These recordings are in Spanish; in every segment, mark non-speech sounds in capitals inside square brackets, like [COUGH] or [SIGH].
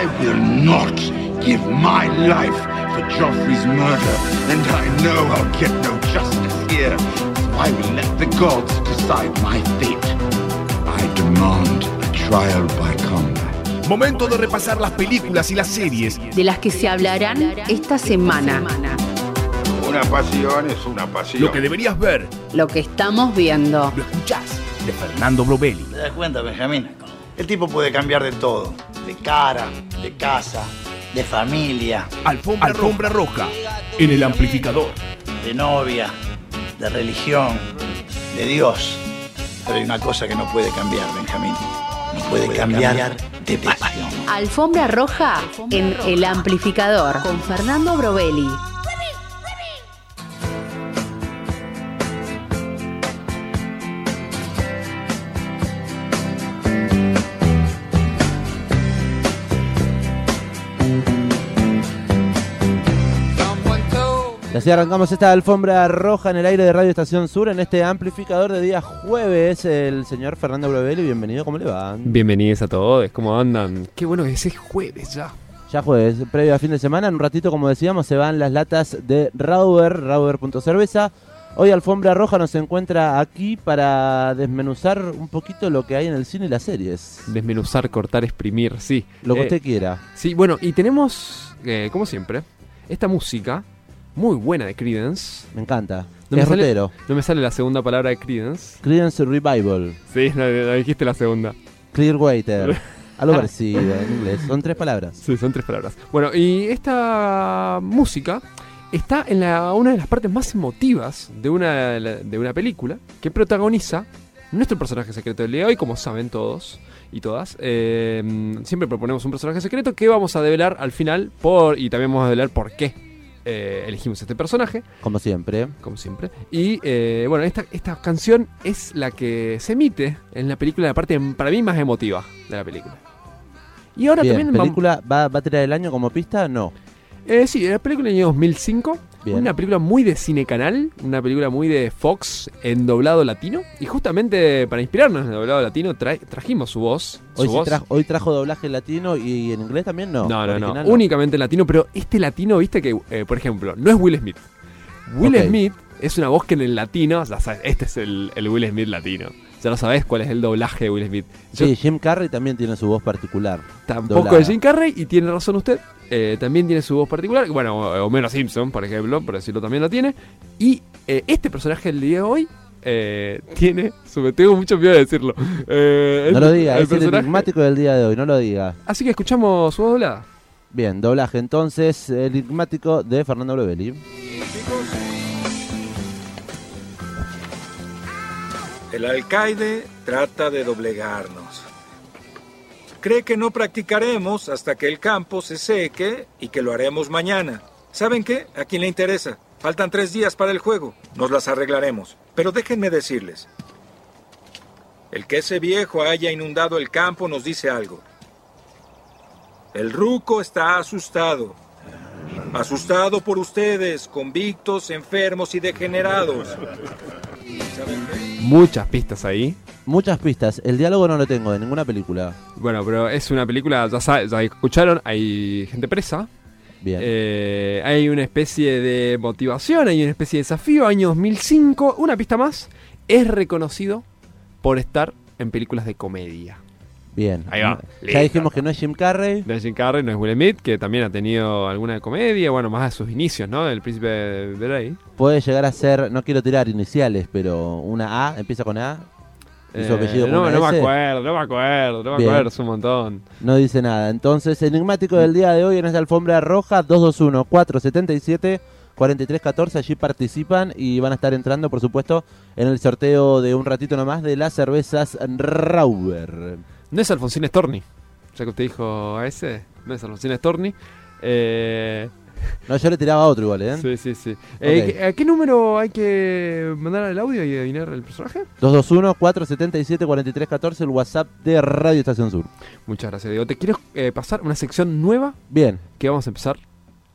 I will not give my life for Joffrey's murder, and I know I'll get no justice here. So I will let the gods decide my fate. I demand a trial by combat. Momento de repasar las películas y las series de las que se hablarán esta semana. Una pasión es una pasión. Lo que deberías ver. Lo que estamos viendo. Lo escuchás. De Fernando Brovelli. ¿Te das cuenta, Benjamín? El tipo puede cambiar de todo. De cara, de casa, de familia. Alfombra, Alfombra roja. En el amplificador. De novia, de religión, de Dios. Pero hay una cosa que no puede cambiar, Benjamín. No puede, puede cambiar, cambiar, de pasión. Alfombra roja en el amplificador. Con Fernando Brovelli. Y así arrancamos esta alfombra roja en el aire de Radio Estación Sur en este amplificador de día jueves. El señor Fernando Brovelli, bienvenido, ¿cómo le va? Bienvenidos a todos, ¿cómo andan? Qué bueno que es jueves ya. Ya jueves, previo a fin de semana, en un ratito, como decíamos, se van las latas de Rauber, Rauber.cerveza. Hoy Alfombra Roja nos encuentra aquí para desmenuzar un poquito lo que hay en el cine y las series. Desmenuzar, cortar, exprimir, sí. Lo que eh, usted quiera. Sí, bueno, y tenemos, eh, como siempre, esta música muy buena de Credence. Me encanta. No es me sale, No me sale la segunda palabra de Credence. Credence Revival. Sí, no, dijiste la segunda. Clearwater. [LAUGHS] Algo parecido en inglés. Son tres palabras. Sí, son tres palabras. Bueno, y esta música está en la, una de las partes más emotivas de una, de una película que protagoniza nuestro personaje secreto del día de hoy, como saben todos y todas. Eh, siempre proponemos un personaje secreto que vamos a develar al final por y también vamos a develar por qué eh, elegimos este personaje. Como siempre. Como siempre. Y eh, bueno, esta, esta canción es la que se emite en la película, la parte para mí más emotiva de la película. Y ahora también... ¿La película va, va a tirar el año como pista? No. Eh, sí, la película del año 2005. Una película muy de cine canal, una película muy de Fox en doblado latino. Y justamente para inspirarnos en el doblado latino trajimos su voz. Hoy, trajo, doblaje latino y en inglés también no. No, no, no, únicamente latino, pero este latino, viste que, eh, por ejemplo, no es Will Smith. Will Smith es una voz que en el latino, este es el, el Will Smith latino ya no sabes cuál es el doblaje de Will Smith. sí, Jim Carrey también tiene su voz particular. Tampoco es Jim Carrey, y tiene razón usted, eh, también tiene su voz particular. Bueno, Homero Simpson, por ejemplo, por decirlo, también lo tiene. Y eh, este personaje del día de hoy eh, tiene. Su, tengo mucho miedo de decirlo. no lo diga, es el enigmático del día de hoy, no lo diga. Así que escuchamos su doblada. Bien, doblaje entonces, el enigmático de Fernando Lovelli. El alcaide trata de doblegarnos. Cree que no practicaremos hasta que el campo se seque y que lo haremos mañana. ¿Saben qué? ¿A quién le interesa? Faltan tres días para el juego. Nos las arreglaremos. Pero déjenme decirles. El que ese viejo haya inundado el campo nos dice algo. El ruco está asustado. Asustado por ustedes, convictos, enfermos y degenerados. Muchas pistas ahí. Muchas pistas. El diálogo no lo tengo de ninguna película. Bueno, pero es una película, ya, ya escucharon, hay gente presa. Bien. Eh, hay una especie de motivación, hay una especie de desafío. Año 2005, una pista más. Es reconocido por estar en películas de comedia. Bien. Ahí va. Ya dijimos que no es Jim Carrey. No es Jim Carrey, no es Will Smith, que también ha tenido alguna comedia, bueno, más a sus inicios, ¿no? El príncipe de Rey. Puede llegar a ser, no quiero tirar iniciales, pero una A, empieza con A. ¿Y su apellido eh, no, no me acuerdo, no me acuerdo, no me acuerdo, es un montón. No dice nada. Entonces, enigmático del día de hoy en esta alfombra roja, 221-477. 4314, allí participan y van a estar entrando, por supuesto, en el sorteo de un ratito nomás de las cervezas Rauber. No es Alfonsín Storni. Ya que usted dijo a ese, no es Alfonsín Storni. Eh... No, yo le tiraba a otro igual, ¿eh? Sí, sí, sí. Eh, ¿A qué número hay que mandar el audio y adivinar el personaje? 221-477-4314, el WhatsApp de Radio Estación Sur. Muchas gracias, Diego. Te quiero eh, pasar una sección nueva. Bien. Que vamos a empezar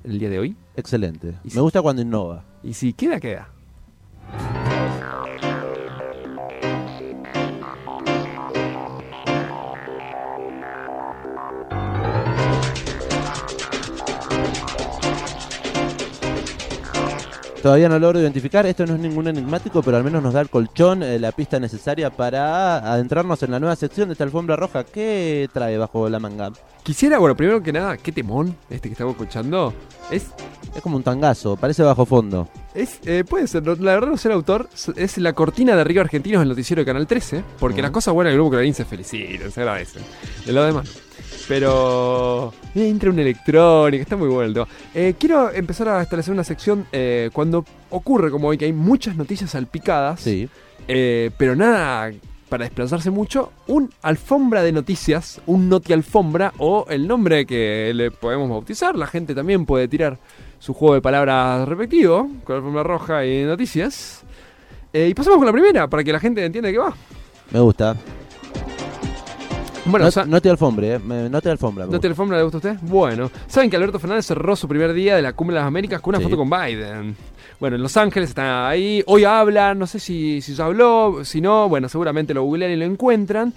el día de hoy. Excelente. Me gusta cuando innova. Y si queda, queda. Todavía no logro identificar, esto no es ningún enigmático, pero al menos nos da el colchón, eh, la pista necesaria para adentrarnos en la nueva sección de esta alfombra roja. ¿Qué trae bajo la manga? Quisiera, bueno, primero que nada, qué temón este que estamos escuchando. Es, Es como un tangazo, parece bajo fondo. es eh, puede ser, la verdad no sé el autor, es la cortina de Río Argentinos del noticiero de Canal 13, porque las cosas buenas del grupo Clarín se felicitan, se agradecen. De lo demás. Pero eh, entra un electrónico, está muy bueno el tema. Eh, quiero empezar a establecer una sección eh, cuando ocurre como hoy que hay muchas noticias salpicadas. Sí. Pero nada para desplazarse mucho, un alfombra de noticias, un noti alfombra o el nombre que le podemos bautizar. La gente también puede tirar su juego de palabras respectivo con alfombra roja y noticias. Y pasamos con la primera para que la gente entienda de qué va. Me gusta. Bueno, no, o sea, no te alfombre, eh. no te alfombra. ¿No te alfombra le gusta a usted? Bueno, ¿saben que Alberto Fernández cerró su primer día de la Cumbre de las Américas con una Sí. foto con Biden? Bueno, en Los Ángeles está ahí, hoy hablan, no sé si, si ya habló, si no, bueno, seguramente lo googlean y lo encuentran.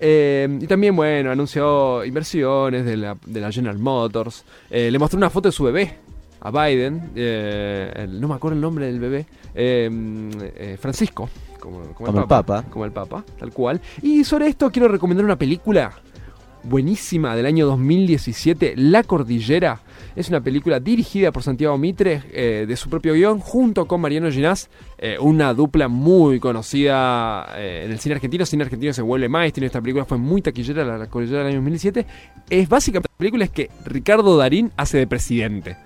Eh, y también, bueno, anunció inversiones de la, de la General Motors. Eh, le mostró una foto de su bebé a Biden, eh, no me acuerdo el nombre del bebé, eh, eh, Francisco, como, como Como el Papa. Como el Papa, tal cual. Y sobre esto quiero recomendar una película buenísima del año 2017, La Cordillera. Es una película dirigida por Santiago Mitre, eh, de su propio guion, junto con Mariano Ginás, eh, una dupla muy conocida eh, en el cine argentino. El cine argentino se vuelve maestro. Esta película fue muy taquillera, La, La Cordillera del año 2017. Es básicamente la película es que Ricardo Darín hace de presidente.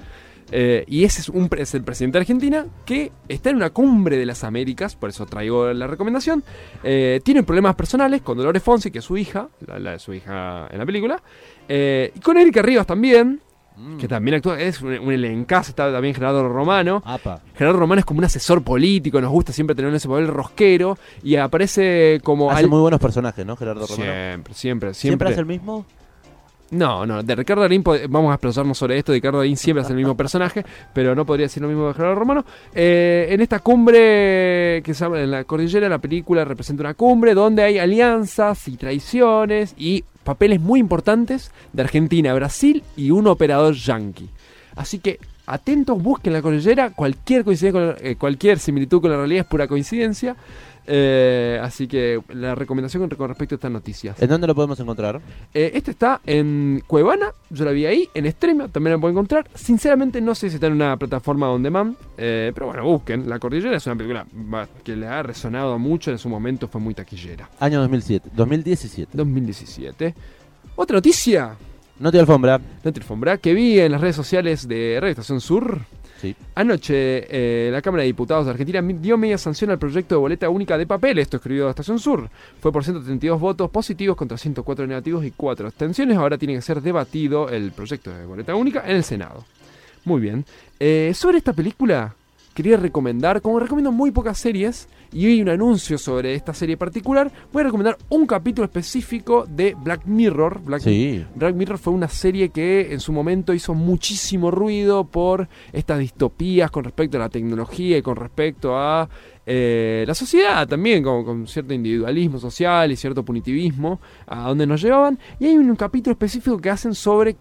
Eh, y ese es, un, es el presidente de Argentina que está en una cumbre de las Américas, por eso traigo la recomendación. Eh, tiene problemas personales con Dolores Fonsi, que es su hija, la, la de su hija en la película. Eh, y con Erika Rivas también, Mm. que también actúa, es un, un elencazo, está también Gerardo Romano. Apa. Gerardo Romano es como un asesor político, nos gusta siempre tener ese papel rosquero y aparece como... Hace al- muy buenos personajes, ¿no, Gerardo Romano? Siempre, siempre, ¿Siempre siempre. hace el mismo? No, no, de Ricardo Darín vamos a explorarnos sobre esto. Ricardo Darín siempre hace el mismo personaje, pero no podría decir lo mismo de Gerardo Romano. Eh, en esta cumbre que se llama en la cordillera, la película representa una cumbre donde hay alianzas y traiciones y papeles muy importantes de Argentina, Brasil y un operador yanqui. Así que atentos, busquen la cordillera. Cualquier coincidencia, con- eh, cualquier similitud con la realidad es pura coincidencia. Eh, así que la recomendación con respecto a estas noticias. ¿En dónde lo podemos encontrar? Eh, este está en Cuevana, yo la vi ahí, en Streamio, también la pueden encontrar. Sinceramente no sé si está en una plataforma on demand, eh, pero bueno, busquen. La Cordillera es una película que le ha resonado mucho, en su momento fue muy taquillera. Año 2007, 2017. 2017. Otra noticia, No te alfombra. no te alfombra, que vi en las redes sociales de Radio Estación Sur. Anoche, eh, la Cámara de Diputados de Argentina dio media sanción al proyecto de boleta única de papel. Esto escribió Estación Sur. Fue por 132 votos positivos contra 104 negativos y 4 abstenciones. Ahora tiene que ser debatido el proyecto de boleta única en el Senado. Muy bien. Eh, sobre esta película, quería recomendar, como recomiendo muy pocas series, y hay un anuncio sobre esta serie particular, voy a recomendar un capítulo específico de Black Mirror. Black Sí. Black Mirror fue una serie que en su momento hizo muchísimo ruido por estas distopías con respecto a la tecnología y con respecto a eh, la sociedad también, con, con cierto individualismo social y cierto punitivismo, a donde nos llevaban. Y hay un capítulo específico que hacen sobre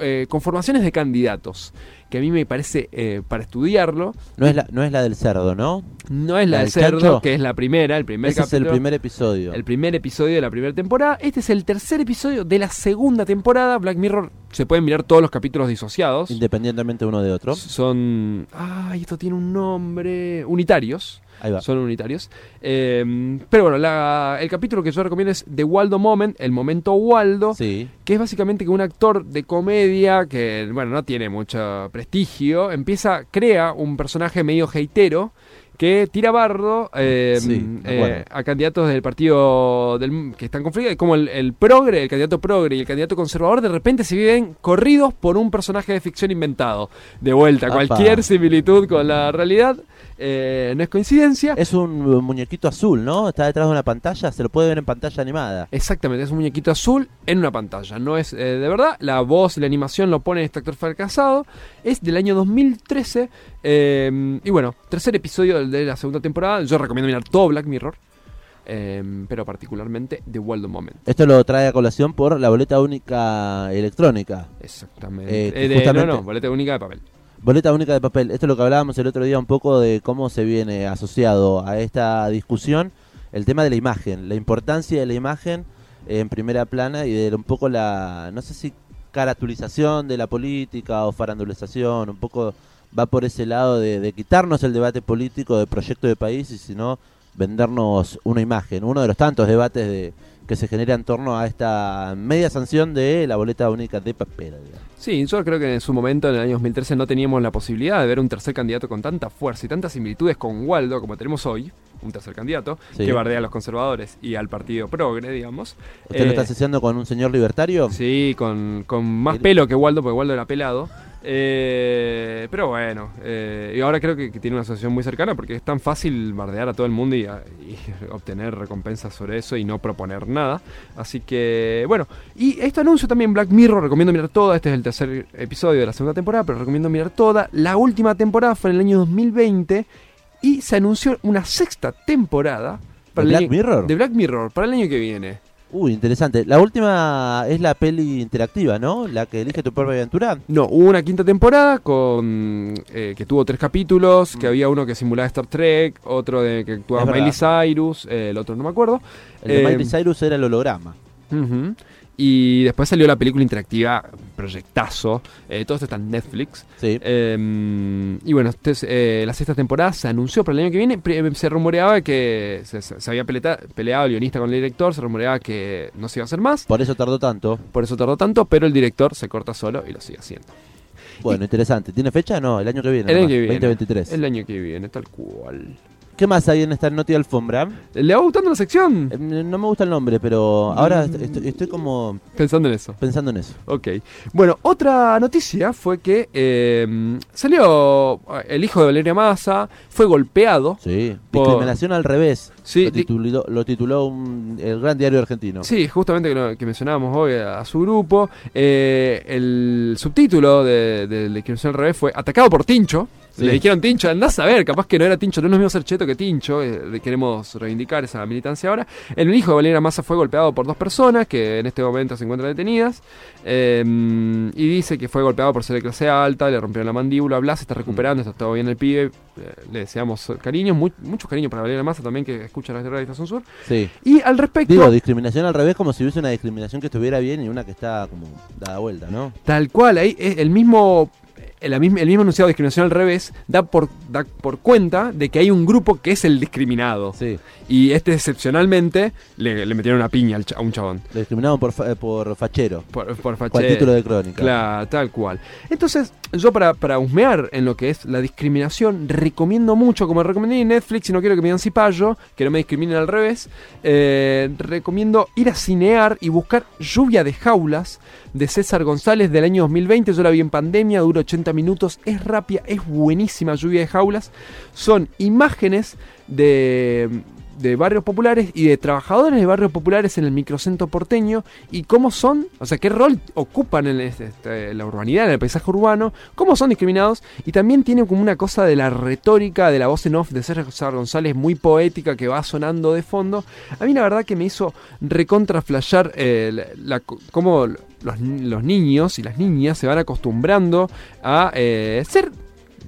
eh, conformaciones de candidatos, que a mí me parece, eh, para estudiarlo, No es, la, no es la del cerdo, ¿no? no es la ¿La del del cerdo, que es la primera, el primer Ese es el capítulo. primer episodio. El primer episodio de la primera temporada. Este es el tercer episodio de la segunda temporada. Black Mirror se pueden mirar todos los capítulos disociados. Independientemente uno de otro. Son. Ay, esto tiene un nombre. Unitarios. Son unitarios. Eh, pero bueno, la- el capítulo que yo recomiendo es The Waldo Moment, el momento Waldo. Sí. Que es básicamente que un actor de comedia que, bueno, no tiene mucho prestigio, empieza, crea un personaje medio heitero que tira bardo eh, Sí, me eh, a candidatos del partido del, que están en conflicto. Como el, el progre, el candidato progre y el candidato conservador, de repente se viven corridos por un personaje de ficción inventado. De vuelta, Apa. cualquier similitud con la realidad eh, no es coincidencia. Es un muñequito azul, ¿no? Está detrás de una pantalla, se lo puede ver en pantalla animada. Exactamente, es un muñequito azul en una pantalla. No es eh, de verdad. La voz y la animación lo pone este actor fracasado. Es del año 2013. eh, y bueno, tercer episodio de la segunda temporada. Yo recomiendo mirar todo Black Mirror. eh, pero particularmente The Waldo Moment. Esto lo trae a colación por la boleta única electrónica. Exactamente. Eh, Eh, de- no, no, boleta única de papel. Boleta única de papel. Esto es lo que hablábamos el otro día un poco de cómo se viene asociado a esta discusión el tema de la imagen, la importancia de la imagen en primera plana y de un poco la, no sé si caratulización de la política o farandulización, un poco va por ese lado de, quitarnos el debate político de proyecto de país y sino vendernos una imagen. Uno de los tantos debates de, que se genera en torno a esta media sanción de la boleta única de papel. digamos. Sí, yo creo que en su momento, en el año 2013, no teníamos la posibilidad de ver un tercer candidato con tanta fuerza y tantas similitudes con Waldo como tenemos hoy, un tercer candidato, Sí. que bardea a los conservadores y al partido progre, digamos. ¿Usted lo Eh, está asociando con un señor libertario? Sí, con, con más El- pelo que Waldo, porque Waldo era pelado. Eh, pero bueno, eh, y ahora creo que, que tiene una asociación muy cercana porque es tan fácil bardear a todo el mundo y, a- y [LAUGHS] obtener recompensas sobre eso y no proponer nada. Así que, bueno, y este anuncio también Black Mirror, recomiendo mirar toda. Este es el tercer episodio de la segunda temporada, pero recomiendo mirar toda. La última temporada fue en el año 2020 y se anunció una sexta temporada. ¿De el Black año- Mirror? De Black Mirror, para el año que viene. Uy, interesante. La última es la peli interactiva, ¿no? La que elige tu propia aventura. No, hubo una quinta temporada con eh, que tuvo tres capítulos, que había uno que simulaba Star Trek, otro de que actuaba Mm. Miley. Cyrus, eh, el otro no me acuerdo. El de Eh, Miley Cyrus era el holograma. Ujú. Y después salió la película interactiva, proyectazo. eh, todo esto está en Netflix. Sí. Eh, y bueno, eh, la sexta temporada se anunció para el año que viene. Pri- Se rumoreaba que se, había peleta- peleado el guionista con el director. Se rumoreaba que no se iba a hacer más. Por eso tardó tanto. Por eso tardó tanto, pero el director se corta solo y lo sigue haciendo. Bueno, interesante. ¿Tiene fecha? No, el año que viene. El año que viene. 2023. El año que viene, tal cual. ¿Qué más hay en esta noti de alfombra? ¿Le va gustando la sección? Eh, No me gusta el nombre, pero ahora Mm. est- estoy, estoy como Pensando en eso. pensando en eso. Ok. Bueno, otra noticia fue que eh, salió el hijo de Valeria Massa, fue golpeado. Sí. Por- Discriminación al revés. Sí, lo tituló, lo tituló un- el gran diario argentino. Sí, justamente que, lo- que mencionábamos hoy a, a su grupo. Eh, el subtítulo de, de la discriminación al revés fue Atacado por Tincho. Sí. Le dijeron Tincho, andás a ver, capaz que no era Tincho, no es lo mismo ser cheto que Tincho. eh, queremos reivindicar esa militancia ahora. El hijo de Valeria Massa fue golpeado por dos personas que en este momento se encuentran detenidas. eh, y dice que fue golpeado por ser de clase alta, le rompieron la mandíbula, bla, se está recuperando, está todo bien el pibe. eh, le deseamos cariño, mu- mucho cariño para Valeria Massa también que escucha la radio de Estación Sur. Sí. Y al respecto. Digo, discriminación al revés como si hubiese una discriminación que estuviera bien y una que está como dada vuelta, ¿no? Tal cual, ahí es el mismo, el, mismo- el mismo enunciado de discriminación al revés da por, da por cuenta de que hay un grupo que es el discriminado. Sí. Y este excepcionalmente le, le metieron una piña al a un chabón. Lo discriminaron por, fa- eh, por fachero. Por, fachero. título de crónica. Claro, tal cual. Entonces, yo para, para husmear en lo que es la discriminación, recomiendo mucho, como recomendé en Netflix, y no quiero que me digan cipallo, que no me discriminen al revés, eh, recomiendo ir a cinear y buscar Lluvia de Jaulas de César González del año 2020. Yo la vi en pandemia, dura 80 minutos, es rápida, es buenísima Lluvia de Jaulas. Son imágenes de de barrios populares y de trabajadores de barrios populares en el microcentro porteño y cómo son, o sea, qué rol ocupan en este- este, la urbanidad, en el paisaje urbano, cómo son discriminados y también tiene como una cosa de la retórica de la voz en off de César González muy poética que va sonando de fondo. A mí la verdad que me hizo recontra flashear eh, la- cómo los, los niños y las niñas se van acostumbrando a eh, ser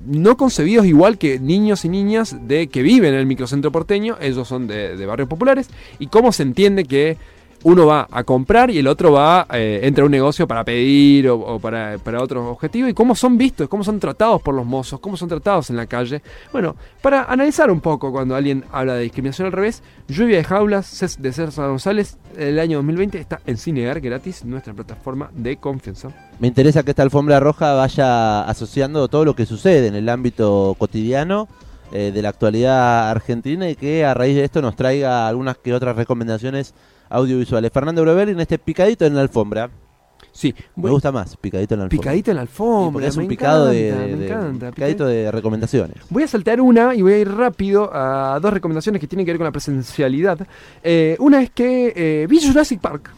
no concebidos igual que niños y niñas de que viven en el microcentro porteño, ellos son de, de barrios populares, y cómo se entiende que uno va a comprar y el otro va, eh, entra a un negocio para pedir o, para, para otros objetivos, y cómo son vistos, cómo son tratados por los mozos, cómo son tratados en la calle. Bueno, para analizar un poco cuando alguien habla de discriminación al revés, Lluvia de Jaulas de César González, el año 2020 está en Cinear gratis, nuestra plataforma de confianza. Me interesa que esta alfombra roja vaya asociando todo lo que sucede en el ámbito cotidiano eh, de la actualidad argentina y que a raíz de esto nos traiga algunas que otras recomendaciones audiovisuales. Fernando Brovelli en este picadito en la alfombra. Sí, Me bueno, gusta más, picadito en la alfombra. picadito en la alfombra. es un me picado de, encanta, de- me de- encanta, picadito de recomendaciones. Voy a saltar una y voy a ir rápido a dos recomendaciones que tienen que ver con la presencialidad. Eh, una es que eh, vi Jurassic Park.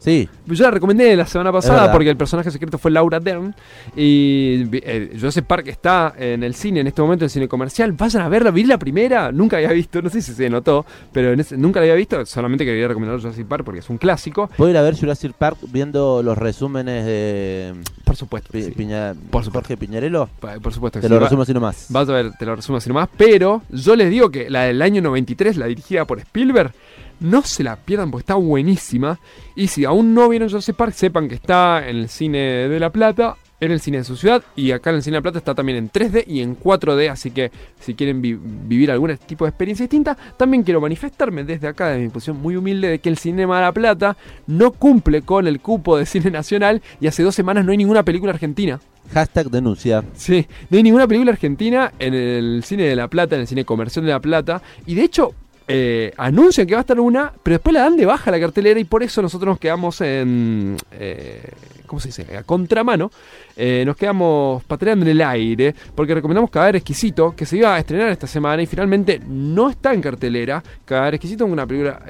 Sí, Yo la recomendé la semana pasada porque el personaje secreto fue Laura Dern. Y eh, Jurassic Park está en el cine en este momento, en el cine comercial. Vayan a verla, vi la primera, nunca había visto, no sé si se notó, pero en ese- nunca la había visto. Solamente quería recomendar Jurassic Park porque es un clásico. puedo ir a ver Jurassic Park viendo los resúmenes de Por supuesto. Pi- sí. Piña- Por supuesto. Jorge Piñarello. Pa- Por supuesto. que Te sí. lo resumo así nomás. Vas a ver, te lo resumo así nomás. Pero yo les digo que la del año 93, la dirigida por Spielberg, no se la pierdan porque está buenísima. Y si aún no vieron Jurassic Park, sepan que está en el cine de La Plata, en el cine de su ciudad. Y acá en el cine de La Plata está también en 3D y en 4D. Así que si quieren vi- vivir algún tipo de experiencia distinta, también quiero manifestarme desde acá, de mi posición muy humilde, de que el Cinema de La Plata no cumple con el cupo de cine nacional. Y hace dos semanas no hay ninguna película argentina. Hashtag denuncia. Sí, no hay ninguna película argentina en el cine de La Plata, en el cine comercial de La Plata. Y de hecho, eh, anuncian que va a estar una, pero después la dan de baja la cartelera y por eso nosotros nos quedamos en... eh, ¿Cómo se dice? A contramano. Eh, nos quedamos patreando en el aire porque recomendamos Cadáver Exquisito, que se iba a estrenar esta semana y finalmente no está en cartelera. Cadáver Exquisito es una película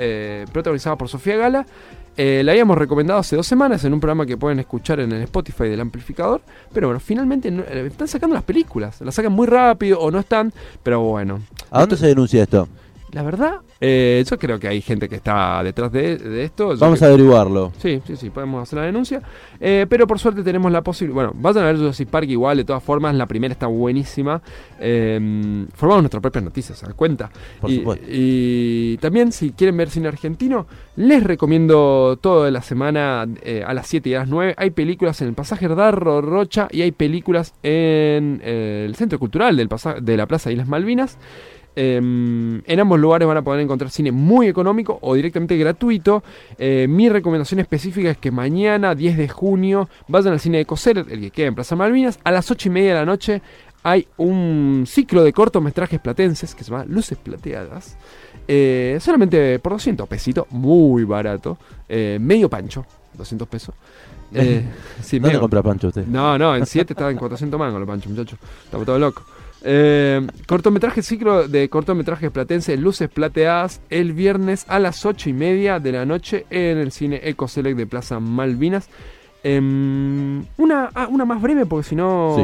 protagonizada por Sofía Gala. La habíamos recomendado hace dos semanas en un programa que pueden escuchar en el Spotify del amplificador. Pero bueno, finalmente están sacando las películas. Las sacan muy rápido o no están. Pero bueno, ¿A dónde se denuncia esto? La verdad, eh, yo creo que hay gente que está detrás de, de esto. Yo Vamos que- a averiguarlo. Sí, sí, sí, podemos hacer la denuncia. Eh, pero por suerte tenemos la posibilidad. Bueno, vayan a ver Jurassic Park igual, de todas formas. La primera está buenísima. Eh, formamos nuestras propias noticias, ¿se dan cuenta? Por y, supuesto. y también, si quieren ver cine argentino, les recomiendo toda la semana eh, a las 7 y a las 9. Hay películas en el pasaje Darro Rocha y hay películas en eh, el Centro Cultural del de la Plaza Islas Malvinas. Eh, en ambos lugares van a poder encontrar cine muy económico o directamente gratuito. Eh, mi recomendación específica es que mañana, 10 de junio, vayan al cine de Coser, el que queda en Plaza Malvinas, a las 8 y media de la noche. Hay un ciclo de cortometrajes platenses que se llama Luces Plateadas. eh, solamente por 200 pesitos, muy barato. eh, medio pancho, 200 pesos. [LAUGHS] Eh, sí, ¿Dónde medio- compra Pancho usted? no, no, en 7 estaba en 400 mangos los panchos, muchachos. Estamos todos locos. Eh, cortometraje, ciclo de cortometrajes platense, Luces Plateadas, el viernes a las 8 y media de la noche en el cine Eco Select de Plaza Malvinas. Em, una, ah, una más breve, porque si no.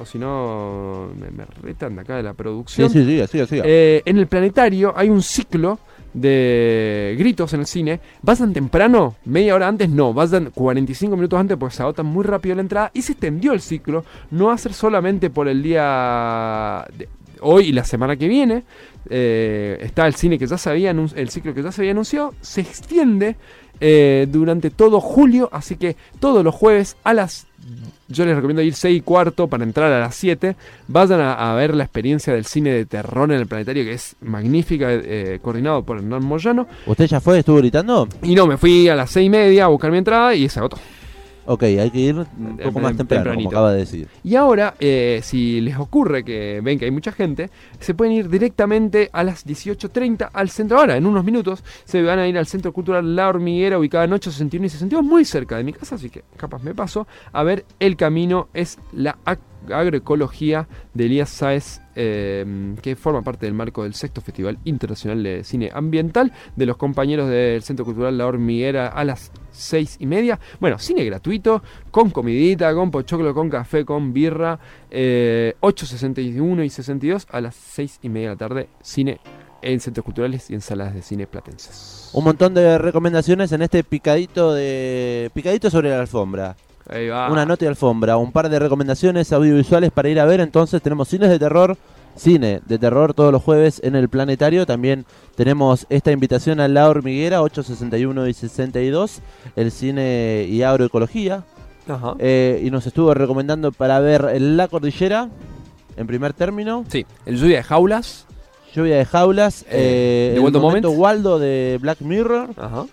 O si no. Me, me retan de acá de la Sí, producción. sí, siga, siga, siga. Eh, en el planetario hay un ciclo de gritos en el cine. Vayan temprano, media hora antes, no, vayan 45 minutos antes porque se agota muy rápido la entrada y se extendió el ciclo. No va a ser solamente por el día hoy y la semana que viene. Eh, está el cine que ya se había el ciclo que ya se había anunciado, se extiende eh, durante todo julio, así que todos los jueves a las yo les recomiendo ir 6 y cuarto para entrar a las 7. Vayan a, a ver la experiencia del cine de terror en el planetario, que es magnífica, eh, coordinado por Hernán Moyano. ¿Usted ya fue? ¿Estuvo gritando? Y no, me fui a las 6 y media a buscar mi entrada y se agotó. Ok, hay que ir un poco más Tem- temprano, tempranito. como acaba de decir. Y ahora, eh, si les ocurre que ven que hay mucha gente, se pueden ir directamente a las 18.30 al centro. Ahora, en unos minutos, se van a ir al Centro Cultural La Hormiguera, ubicada en 861 y 62, muy cerca de mi casa, así que capaz me paso a ver El Camino es la ag- agroecología de Elías Sáez, eh, que forma parte del marco del sexto Festival Internacional de Cine Ambiental, de los compañeros del Centro Cultural La Hormiguera a las seis y media. Bueno, cine gratuito, con comidita, con pochoclo, con café, con birra. Eh, 8.61 y 62 a las seis y media de la tarde. Cine en centros culturales y en salas de cine platenses. Un montón de recomendaciones en este picadito de picadito sobre la alfombra. Ahí va. Una nota de alfombra, un par de recomendaciones audiovisuales para ir a ver. Entonces tenemos cines de terror, cine de terror todos los jueves en el planetario. También tenemos esta invitación a La Hormiguera, 861 y 62, el cine y agroecología. Ajá. Eh, y nos estuvo recomendando para ver La Cordillera, en primer término. Sí, el lluvia de jaulas. Lluvia de jaulas, Eh, eh, el momento Moment. Waldo de Black Mirror Ajá.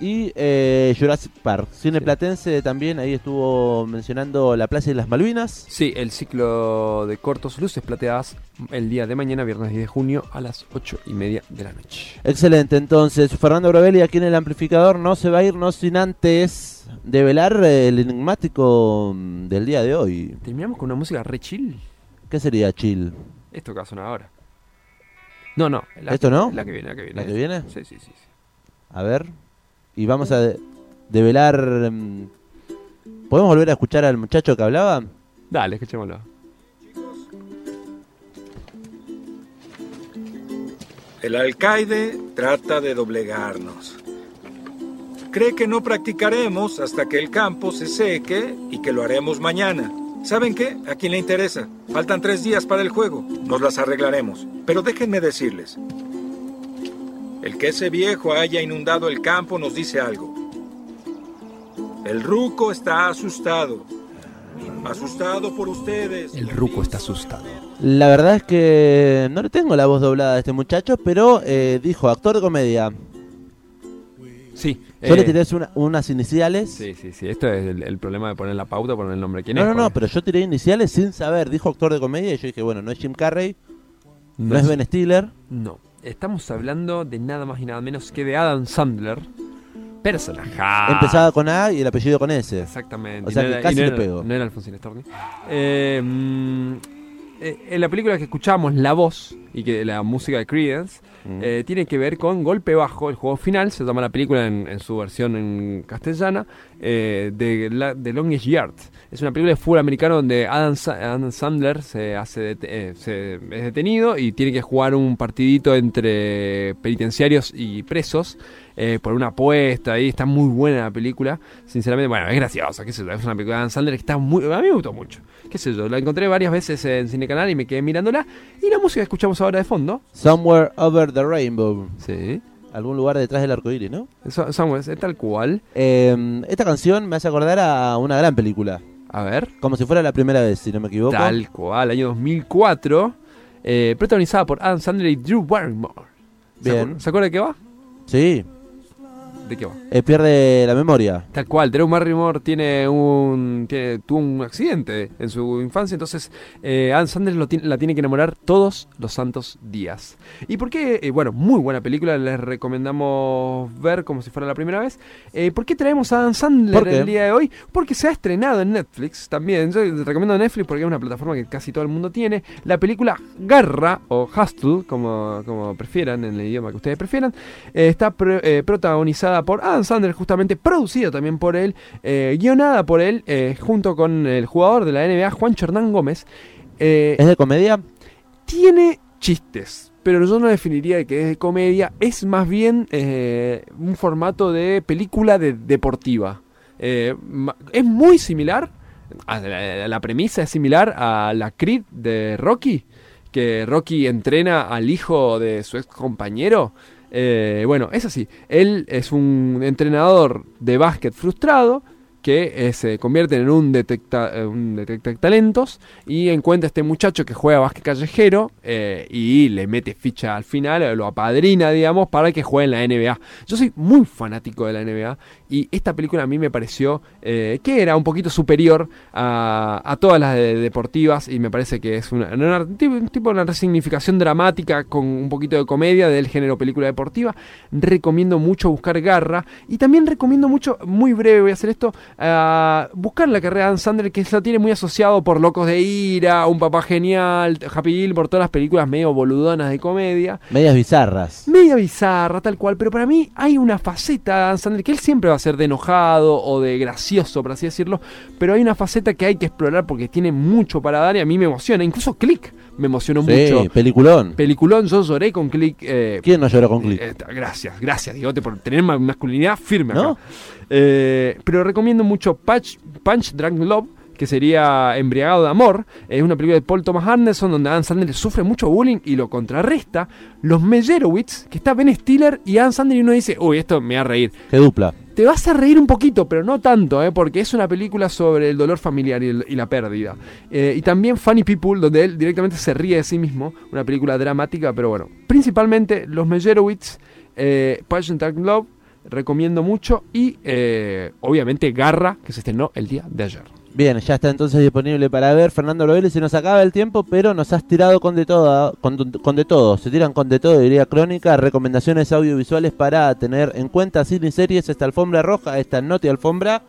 Y eh, Jurassic Park. Cine Sí. platense también, ahí estuvo mencionando La Plaza de las Malvinas. Sí, el ciclo de cortos luces plateadas el día de mañana, viernes 10 de junio, a las 8 y media de la noche. Excelente, entonces Fernando Brovelli aquí en el amplificador no se va a ir no sin antes develar el enigmático mm, del día de hoy. Terminamos con una música re chill. ¿Qué sería chill? Esto que va a sonar ahora. No, no. la ¿Esto que- no? La que viene, la que viene. ¿La que viene? Sí, sí, sí. sí. A ver. Y vamos a... develar... mm, ¿Podemos volver a escuchar al muchacho que hablaba? Dale, escuchémoslo. El alcaide trata de doblegarnos. Cree que no practicaremos hasta que el campo se seque y que lo haremos mañana. ¿Saben qué? ¿A quién le interesa? Faltan tres días para el juego. Nos las arreglaremos. Pero déjenme decirles. El que ese viejo haya inundado el campo nos dice algo. El ruco está asustado. Asustado por ustedes. El ruco está asustado. La verdad es que no le tengo la voz doblada a este muchacho, pero eh, dijo actor de comedia. Sí. Yo le eh, tiré una- unas iniciales. Sí, sí, sí. Esto es el, el problema de poner la pauta, poner el nombre. ¿Quién No, es? no, no, Porque pero yo tiré iniciales sin saber. Dijo actor de comedia y yo dije, bueno, no es Jim Carrey, no, es Ben Stiller. No. Estamos hablando de nada más y nada menos que de Adam Sandler. Personaje. Empezaba con A y el apellido con S. Exactamente. O sea Y que era- casi no le era- pego. No era Alfonsín Storni. Eh, mm, eh, en la película que escuchábamos, La Voz, y que la música de Creedence, Mm. eh, tiene que ver con Golpe Bajo, el juego final, se llama la película en, en su versión en castellana, eh, de, la, de Longest Yard. Es una película de fútbol americano donde Adam, Adam Sandler se hace det- eh, se- es detenido y tiene que jugar un partidito entre penitenciarios y presos eh, por una apuesta ahí. Está muy buena la película. Sinceramente, bueno, es graciosa, qué sé yo. Es una película de Adam Sandler que está muy... A mí me gustó mucho. Qué sé yo, la encontré varias veces en Cine Canal y me quedé mirándola. Y la música que escuchamos ahora de fondo. Somewhere Over the Rainbow. Sí. Algún lugar detrás del arco iris, ¿no? Eso, Samuel, es tal cual. Eh, esta canción me hace acordar a una gran película. A ver. Como si fuera la primera vez, si no me equivoco. Tal cual, año 2004. eh, protagonizada por Adam Sandler y Drew Barrymore. ¿Se Bien. ¿Se acuerda de qué va? Sí, ¿De qué va? eh, pierde la memoria. Tal cual, Drew Barrymore tiene un, tiene- tuvo un accidente en su infancia, entonces eh, lo tiene- la tiene que enamorar todos los santos días. ¿Y por qué? Eh, bueno, muy buena película, les recomendamos ver como si fuera la primera vez. Eh, ¿Por qué traemos a Adam Sandler el día de hoy? Porque se ha estrenado en Netflix también. Yo les recomiendo Netflix porque es una plataforma que casi todo el mundo tiene. La película Garra, o Hustle, como, como prefieran, en el idioma que ustedes prefieran, está pro- eh, por Adam Sandler, justamente producida también por él, eh, guionada por él, eh, junto con el jugador de la NBA, Juan Hernán Gómez. Eh, ¿Es de comedia? tiene chistes, pero yo no definiría que es de comedia, es más bien eh, un formato de película de- deportiva. Eh, es muy similar, a la, la premisa es similar a la Creed de Rocky, que Rocky entrena al hijo de su ex compañero. Eh, bueno, es así, él es un entrenador de básquet frustrado que eh, se convierte en un detecta, eh, talentos y encuentra a este muchacho que juega básquet callejero eh, y le mete ficha al final, lo apadrina, digamos, para que juegue en la NBA. Yo soy muy fanático de la NBA y esta película a mí me pareció eh, que era un poquito superior a, todas las de- deportivas y me parece que es una, una- un tipo, una resignificación dramática con un poquito de comedia del género película deportiva. Recomiendo mucho buscar Garra y también recomiendo mucho, muy breve voy a hacer esto, buscar la carrera de Adam Sandler que lo tiene muy asociado por Locos de Ira, Un Papá Genial, Happy Hill, por todas las películas medio boludonas de comedia Medias bizarras. media bizarra, tal cual, pero para mí hay una faceta de Adam Sandler que él siempre va a ser de enojado o de gracioso, por así decirlo, pero hay una faceta que hay que explorar porque tiene mucho para dar y a mí me emociona, incluso Click me emocionó Sí, mucho. peliculón. Peliculón, yo lloré con Click. eh, ¿Quién no lloró con Click? eh, gracias, gracias, Digote, por tener ma- masculinidad firme acá. ¿No? Eh, pero recomiendo mucho Punch, Punch Drunk Love, que sería Embriagado de Amor. Es una película de Paul Thomas Anderson donde Adam Sandler sufre mucho bullying y lo contrarresta. Los Meyerowitz, que está Ben Stiller y Adam Sandler y uno dice, uy, esto me va a reír. Qué dupla. Te vas a reír un poquito, pero no tanto, ¿eh? porque es una película sobre el dolor familiar y, el- y la pérdida. Eh, y también Funny People, donde él directamente se ríe de sí mismo. Una película dramática, pero bueno. Principalmente Los Meyerowitz, eh, Passion Dark Love, recomiendo mucho. Y eh, obviamente Garra, que se estrenó el día de ayer. Bien, ya está entonces disponible para ver. Fernando Lobeles, se nos acaba el tiempo, pero nos has tirado con de todo, con, con de todo. Se tiran con de todo, diría Crónica. Recomendaciones audiovisuales para tener en cuenta cine y series. Esta alfombra roja, esta noti alfombra.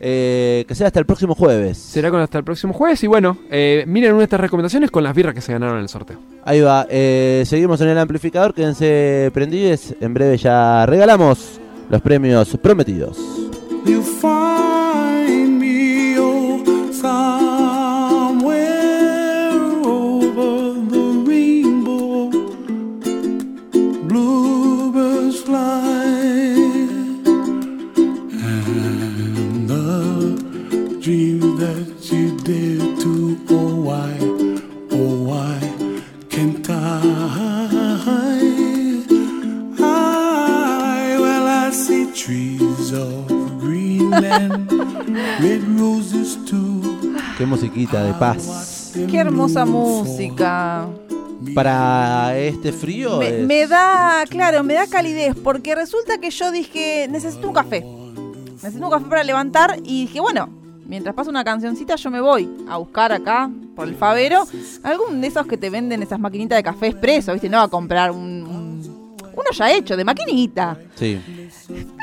eh, que sea hasta el próximo jueves. Será con hasta el próximo jueves. Y bueno, eh, miren una de estas recomendaciones con las birras que se ganaron en el sorteo. Ahí va, eh, seguimos en el amplificador, quédense prendidos, en breve ya regalamos los premios prometidos. Qué musiquita de paz. Qué hermosa música. Para este frío. Me, es- me da, claro, me da calidez, porque resulta que yo dije, necesito un café. Necesito un café para levantar y dije, bueno, mientras pasa una cancioncita yo me voy a buscar acá, por el Favero, algún de esos que te venden esas maquinitas de café expreso, ¿viste? No va a comprar un, un- uno ya hecho, de maquinita. Sí.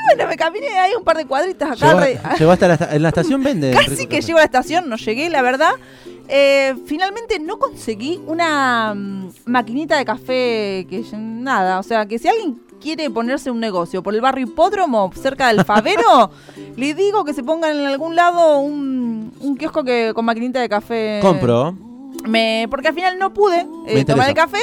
Bueno, me caminé ahí un par de cuadritas acá. Llegó hasta la, en la estación vende. [LAUGHS] Casi que llego a la estación, no llegué, la verdad. Eh, finalmente no conseguí una mm, maquinita de café que nada, o sea, que si alguien quiere ponerse un negocio por el barrio Hipódromo, cerca del Favero, [LAUGHS] le digo que se pongan en algún lado un, un kiosco que con maquinita de café. Compro. Me, porque al final no pude eh, tomar el café,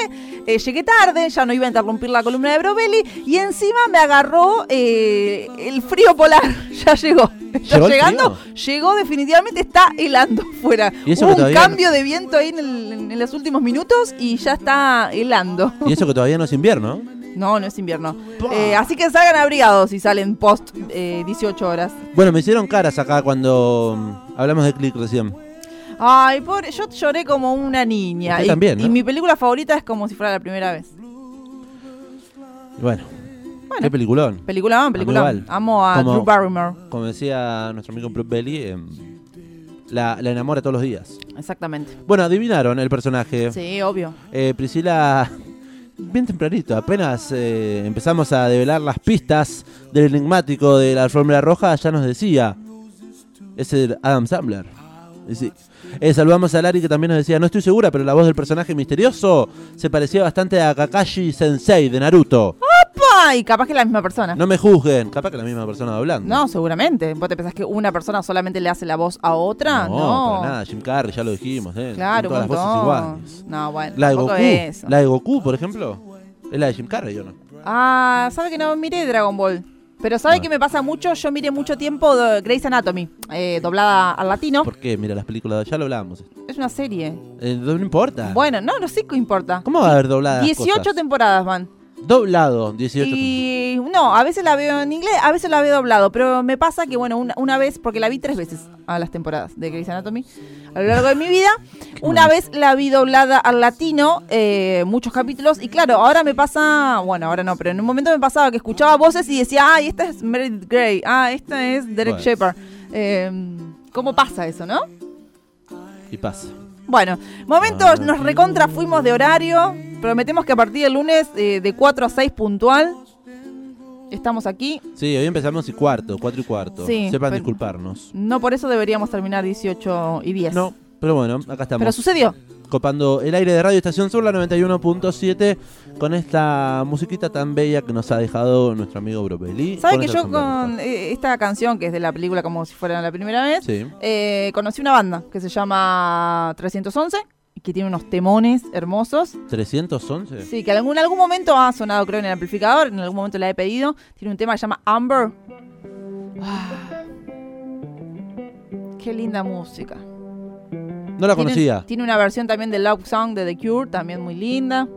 eh, llegué tarde, ya no iba a interrumpir la columna de Brovelli y encima me agarró eh, el frío polar, [LAUGHS] ya llegó. Está ¿Llegó llegando, llegó definitivamente, está helando fuera. Y Hubo un no- cambio de viento ahí en, el- en los últimos minutos y ya está helando. Y eso que todavía no es invierno. No, no es invierno. Así que salgan abrigados si salen post eh, 18 horas. Bueno, me hicieron caras acá cuando mm, hablamos de Click recién. Ay, pobre, yo lloré como una niña. Usted Y, también, ¿no? y mi película favorita es como si fuera la primera vez. Y bueno, qué peliculón. Película, película. Igual. Amo a Como- Drew Barrymore. Como decía nuestro amigo Bruce Belly, eh, la, la enamora todos los días. Exactamente. Bueno, adivinaron el personaje. Sí, obvio. Eh, Priscila, bien tempranito, apenas eh, empezamos a develar las pistas del enigmático de la alfombra roja, ya nos decía, es el Adam Sandler. Sí. Eh, saludamos a Lari que también nos decía, no estoy segura, pero la voz del personaje misterioso se parecía bastante a Kakashi Sensei de Naruto. ¡Opa! Y capaz que es la misma persona. No me juzguen, capaz que la misma persona hablando. No, seguramente. ¿Vos te pensás que una persona solamente le hace la voz a otra? No, No. para nada, Jim Carrey, ya lo dijimos, eh. Claro, Todas un las voces iguales. No, bueno, La de Goku, eso. la de Goku, por ejemplo, es la de Jim Carrey, ¿o no? Ah, ¿sabe que no miré Dragon Ball? Pero ¿sabe que me pasa mucho? Yo miré mucho tiempo Grey's Anatomy, eh, doblada al latino. ¿Por qué? Mira las películas, ya lo hablábamos. Es una serie. Eh, no importa. Bueno, no, no sé qué importa. ¿Cómo va a haber dobladas 18 cosas? temporadas van. Doblado, 18 Y no, a veces la veo en inglés, a veces la veo doblado, pero me pasa que, bueno, una, una vez, porque la vi tres veces a las temporadas de Grey's Anatomy a lo largo de mi vida, [LAUGHS] una vez la vi doblada al latino, eh, muchos capítulos, y claro, ahora me pasa, bueno, ahora no, pero en un momento me pasaba que escuchaba voces y decía, ah, esta es Meredith Grey, ah, esta es Derek Bueno. Shepard. Eh, ¿Cómo pasa eso, no? Y pasa. Bueno, momentos, nos recontra fuimos de horario. Prometemos que a partir del lunes eh, de 4 a 6 puntual. Estamos aquí. Sí, hoy empezamos y cuarto, 4 y cuarto. Sí, Sepan disculparnos. No por eso deberíamos terminar 18 y 10. No, pero bueno, acá estamos. Pero sucedió. Copando el aire de Radio Estación Sur, la 91.7, con esta musiquita tan bella que nos ha dejado nuestro amigo Bropelli. ¿Sabe con que yo con eh, esta canción, que es de la película como si fuera la primera vez, Sí. eh, conocí una banda que se llama 311 y que tiene unos temones hermosos. roja? ¿311? Sí, que en algún, algún momento ha sonado creo en el amplificador, en algún momento la he pedido. Tiene un tema que se llama Amber. Ah. Qué linda música. No la conocía. Tiene una versión también de Love Song de The Cure, también muy linda.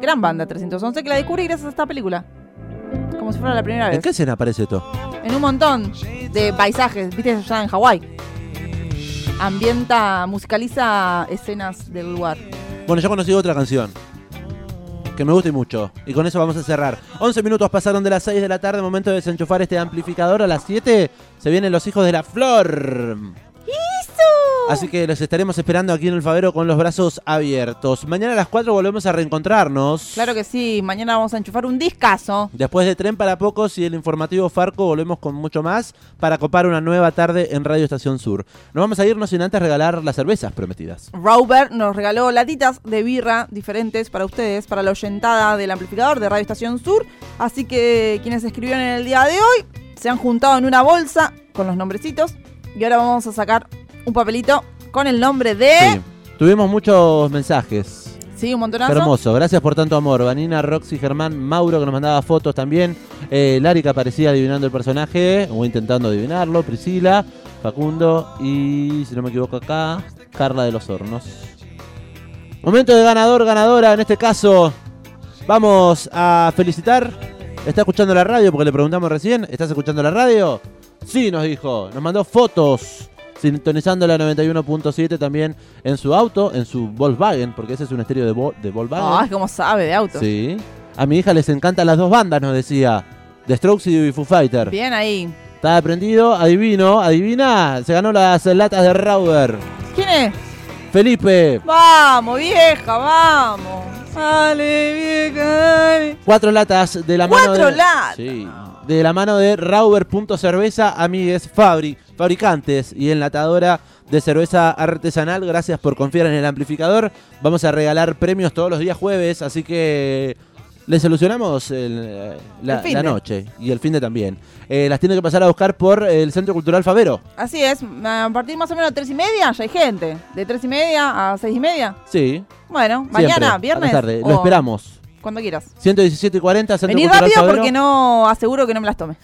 Gran banda 311 que la descubrí gracias a esta película. Como si fuera la primera ¿En vez. qué escena aparece esto? En un montón de paisajes, viste, allá en Hawái. Ambienta, musicaliza escenas del lugar. Bueno, yo conocí otra canción. Que me gusta y mucho. Y con eso vamos a cerrar. 11 minutos pasaron de las 6 de la tarde. Momento de desenchufar este amplificador. A las 7 se vienen los hijos de la flor. Así que los estaremos esperando aquí en el Favero con los brazos abiertos. Mañana a las 4 volvemos a reencontrarnos. Claro que sí, mañana vamos a enchufar un discazo. Después de Tren para Pocos y el informativo Farco, volvemos con mucho más para copar una nueva tarde en Radio Estación Sur. No vamos a irnos sin antes regalar las cervezas prometidas. Robert nos regaló latitas de birra diferentes para ustedes, para la oyentada del amplificador de Radio Estación Sur. Así que quienes escribieron en el día de hoy se han juntado en una bolsa con los nombrecitos. Y ahora vamos a sacar un papelito con el nombre de. Sí. Tuvimos muchos mensajes. Sí, un montonazo. Hermoso, gracias por tanto amor. Vanina, Roxy, Germán, Mauro que nos mandaba fotos también. Eh, Lari que aparecía adivinando el personaje o intentando adivinarlo. Priscila, Facundo y, si no me equivoco acá, Carla de los Hornos. Momento de ganador, ganadora. En este caso, vamos a felicitar. ¿Está escuchando la radio? Porque le preguntamos recién. ¿Estás escuchando la radio? Sí, nos dijo. Nos mandó fotos. Sintonizando la 91.7 también en su auto, en su Volkswagen, porque ese es un estéreo de, Vol- de Volkswagen. Ah, como sabe de autos. Sí. A mi hija les encantan las dos bandas, nos decía. The Strokes y Foo Fighter. Bien ahí. Está aprendido, adivino, adivina. Se ganó las latas de Rauber. ¿Quién es? Felipe. Vamos, vieja, vamos. Dale, vieja, dale. Cuatro latas de la mano Cuatro de. latas. Sí. De la mano de Rauber.cerveza, amigues Fabri, fabricantes y enlatadora de cerveza artesanal. Gracias por confiar en el amplificador. Vamos a regalar premios todos los días jueves, así que le solucionamos el, eh, la, El finde. la noche y el fin de también. Eh, las tiene que pasar a buscar por el Centro Cultural Favero. Así es, a partir más o menos de tres y media ya hay gente. De tres y media a seis y media. Sí. Bueno, siempre, mañana, a viernes. tarde. Lo esperamos. Cuando quieras. 117 y 40, Centro Vení Cultural rápido Favero. porque no aseguro que no me las tome.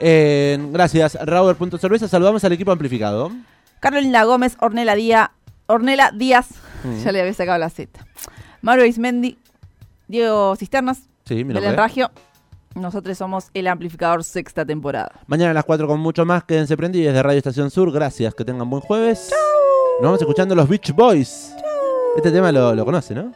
Eh, gracias, Rauber.cerveza. Saludamos al equipo amplificado. Carolina Gómez, Ornela Díaz, Ornela Díaz, Mm. ya le había sacado la Z. Mario Ismendi, Diego Cisternas, Sí. Belén Ragio. Nosotros somos el amplificador sexta temporada. Mañana a las 4 con mucho más. Quédense prendidos de Radio Estación Sur. Gracias, que tengan buen jueves. Nos vamos escuchando los Beach Boys. Este tema lo, lo conoce, ¿no?